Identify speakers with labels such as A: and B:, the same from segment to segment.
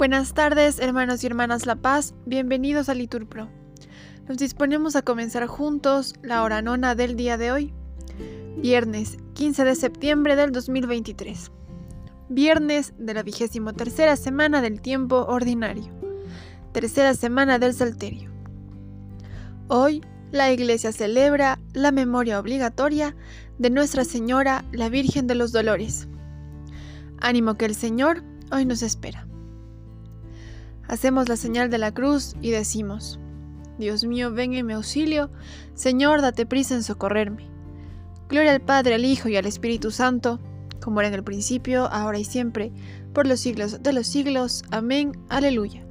A: Buenas tardes, hermanos y hermanas La Paz, bienvenidos a Liturpro. Nos disponemos a comenzar juntos la hora nona del día de hoy, viernes 15 de septiembre del 2023, viernes de la vigésimo tercera semana del tiempo ordinario, tercera semana del Salterio. Hoy la Iglesia celebra la memoria obligatoria de Nuestra Señora, la Virgen de los Dolores. Ánimo que el Señor hoy nos espera. Hacemos la señal de la cruz y decimos, Dios mío, ven en mi auxilio, Señor, date prisa en socorrerme. Gloria al Padre, al Hijo y al Espíritu Santo, como era en el principio, ahora y siempre, por los siglos de los siglos. Amén. Aleluya.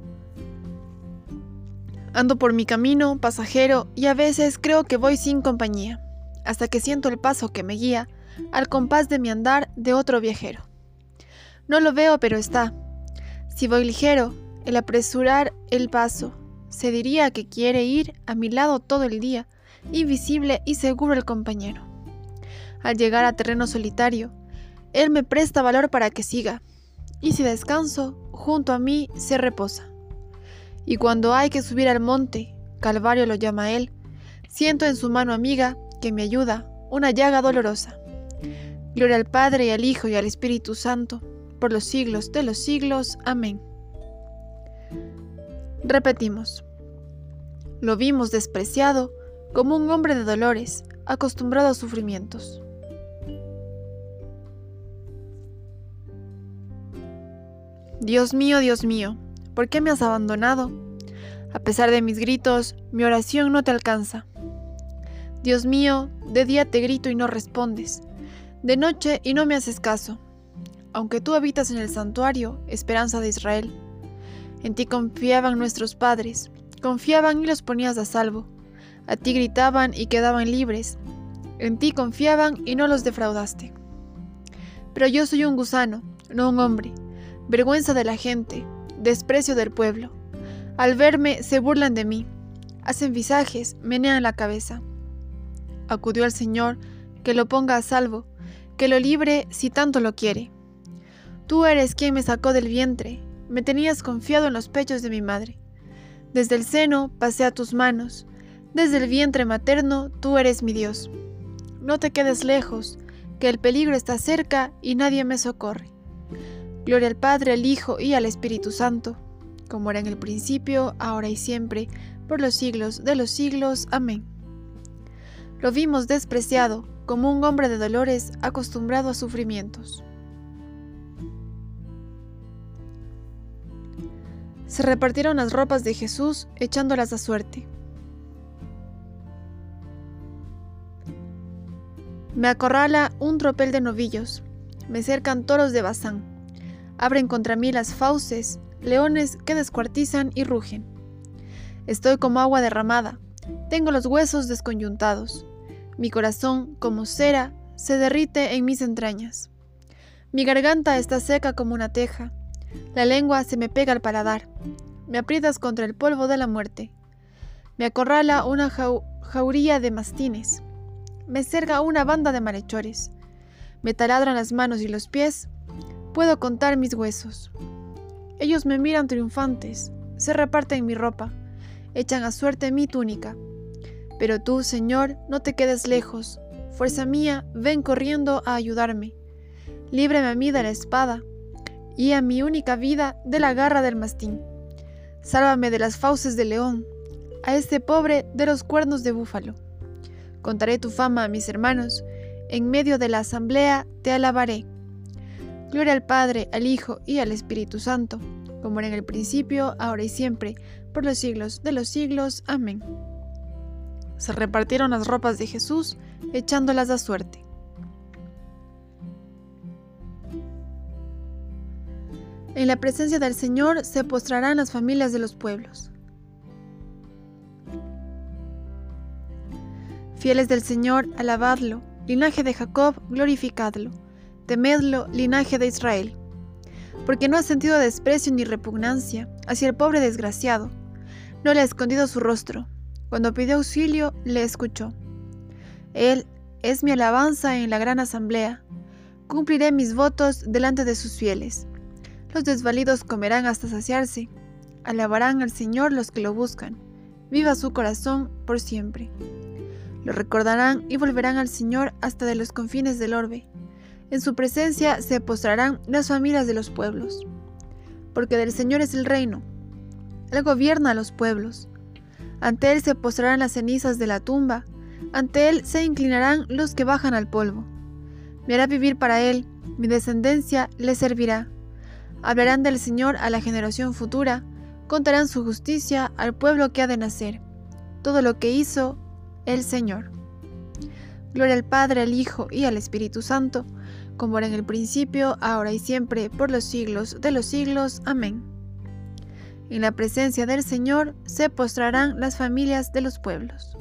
A: Ando por mi camino, pasajero, y a veces creo que voy sin compañía, hasta que siento el paso que me guía, al compás de mi andar de otro viajero. No lo veo, pero está. Si voy ligero, el apresurar el paso. Se diría que quiere ir a mi lado todo el día, invisible y seguro el compañero. Al llegar a terreno solitario, él me presta valor para que siga, y si descanso, junto a mí se reposa. Y cuando hay que subir al monte, Calvario lo llama él, siento en su mano amiga que me ayuda, una llaga dolorosa. Gloria al Padre y al Hijo y al Espíritu Santo, por los siglos de los siglos. Amén. Repetimos. Lo vimos despreciado como un hombre de dolores, acostumbrado a sufrimientos. Dios mío, Dios mío, ¿por qué me has abandonado? A pesar de mis gritos, mi oración no te alcanza. Dios mío, de día te grito y no respondes, de noche y no me haces caso, aunque tú habitas en el santuario, esperanza de Israel. En ti confiaban nuestros padres, confiaban y los ponías a salvo. A ti gritaban y quedaban libres. En ti confiaban y no los defraudaste. Pero yo soy un gusano, no un hombre, vergüenza de la gente, desprecio del pueblo. Al verme se burlan de mí, hacen visajes, menean la cabeza. Acudió al Señor, que lo ponga a salvo, que lo libre si tanto lo quiere. Tú eres quien me sacó del vientre, me tenías confiado en los pechos de mi madre. Desde el seno pasé a tus manos, desde el vientre materno tú eres mi Dios. No te quedes lejos, que el peligro está cerca y nadie me socorre. Gloria al Padre, al Hijo y al Espíritu Santo, como era en el principio, ahora y siempre, por los siglos de los siglos. Amén. Lo vimos despreciado, como un hombre de dolores acostumbrado a sufrimientos. Se repartieron las ropas de Jesús echándolas a suerte. Me acorrala un tropel de novillos, me cercan toros de Bazán, abren contra mí las fauces, leones que descuartizan y rugen. Estoy como agua derramada, tengo los huesos desconyuntados, mi corazón, como cera, se derrite en mis entrañas. Mi garganta está seca como una teja, la lengua se me pega al paladar. Me aprietas contra el polvo de la muerte. Me acorrala una jauría de mastines. Me cerca una banda de malhechores. Me taladran las manos y los pies. Puedo contar mis huesos. Ellos me miran triunfantes. Se reparten mi ropa. Echan a suerte mi túnica. Pero tú, Señor, no te quedes lejos. Fuerza mía, ven corriendo a ayudarme. Líbreme a mí de la espada y a mi única vida de la garra del mastín. Sálvame de las fauces del león, a este pobre de los cuernos de búfalo. Contaré tu fama a mis hermanos, en medio de la asamblea te alabaré. Gloria al Padre, al Hijo y al Espíritu Santo, como era en el principio, ahora y siempre, por los siglos de los siglos. Amén. Se repartieron las ropas de Jesús, echándolas a suerte. En la presencia del Señor se postrarán las familias de los pueblos. Fieles del Señor, alabadlo. Linaje de Jacob, glorificadlo. Temedlo, linaje de Israel. Porque no ha sentido desprecio ni repugnancia hacia el pobre desgraciado. No le ha escondido su rostro. Cuando pidió auxilio, le escuchó. Él es mi alabanza en la gran asamblea. Cumpliré mis votos delante de sus fieles Los desvalidos comerán hasta saciarse. Alabarán al Señor los que lo buscan. Viva su corazón por siempre. Lo recordarán y volverán al Señor hasta de los confines del orbe. En su presencia se postrarán las familias de los pueblos. Porque del Señor es el reino. Él gobierna a los pueblos. Ante Él se postrarán las cenizas de la tumba. Ante Él se inclinarán los que bajan al polvo. Me hará vivir para Él. Mi descendencia le servirá. Hablarán del Señor a la generación futura. Contarán su justicia al pueblo que ha de nacer. Todo lo que hizo el Señor. Gloria al Padre, al Hijo y al Espíritu Santo, como era en el principio, ahora y siempre, por los siglos de los siglos. Amén. En la presencia del Señor se postrarán las familias de los pueblos.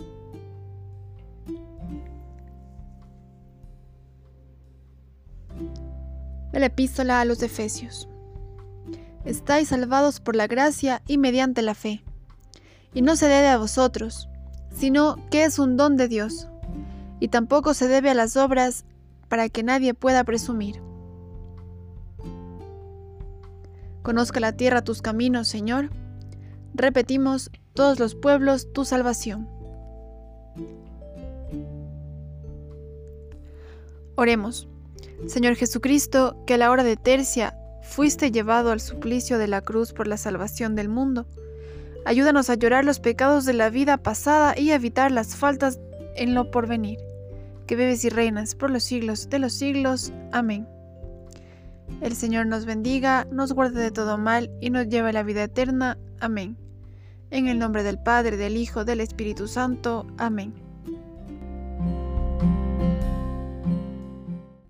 A: La epístola a los Efesios. Estáis salvados por la gracia y mediante la fe. Y no se debe a vosotros, sino que es un don de Dios, y tampoco se debe a las obras para que nadie pueda presumir. Conozca la tierra tus caminos, Señor. Repetimos, todos los pueblos, tu salvación. Oremos. Señor Jesucristo, que a la hora de tercia fuiste llevado al suplicio de la cruz por la salvación del mundo Ayúdanos a llorar los pecados de la vida pasada y a evitar las faltas en lo porvenir. Que bebes y reinas por los siglos de los siglos. Amén. El Señor nos bendiga, nos guarde de todo mal y nos lleve a la vida eterna. Amén. En el nombre del Padre, del Hijo, del Espíritu Santo. Amén.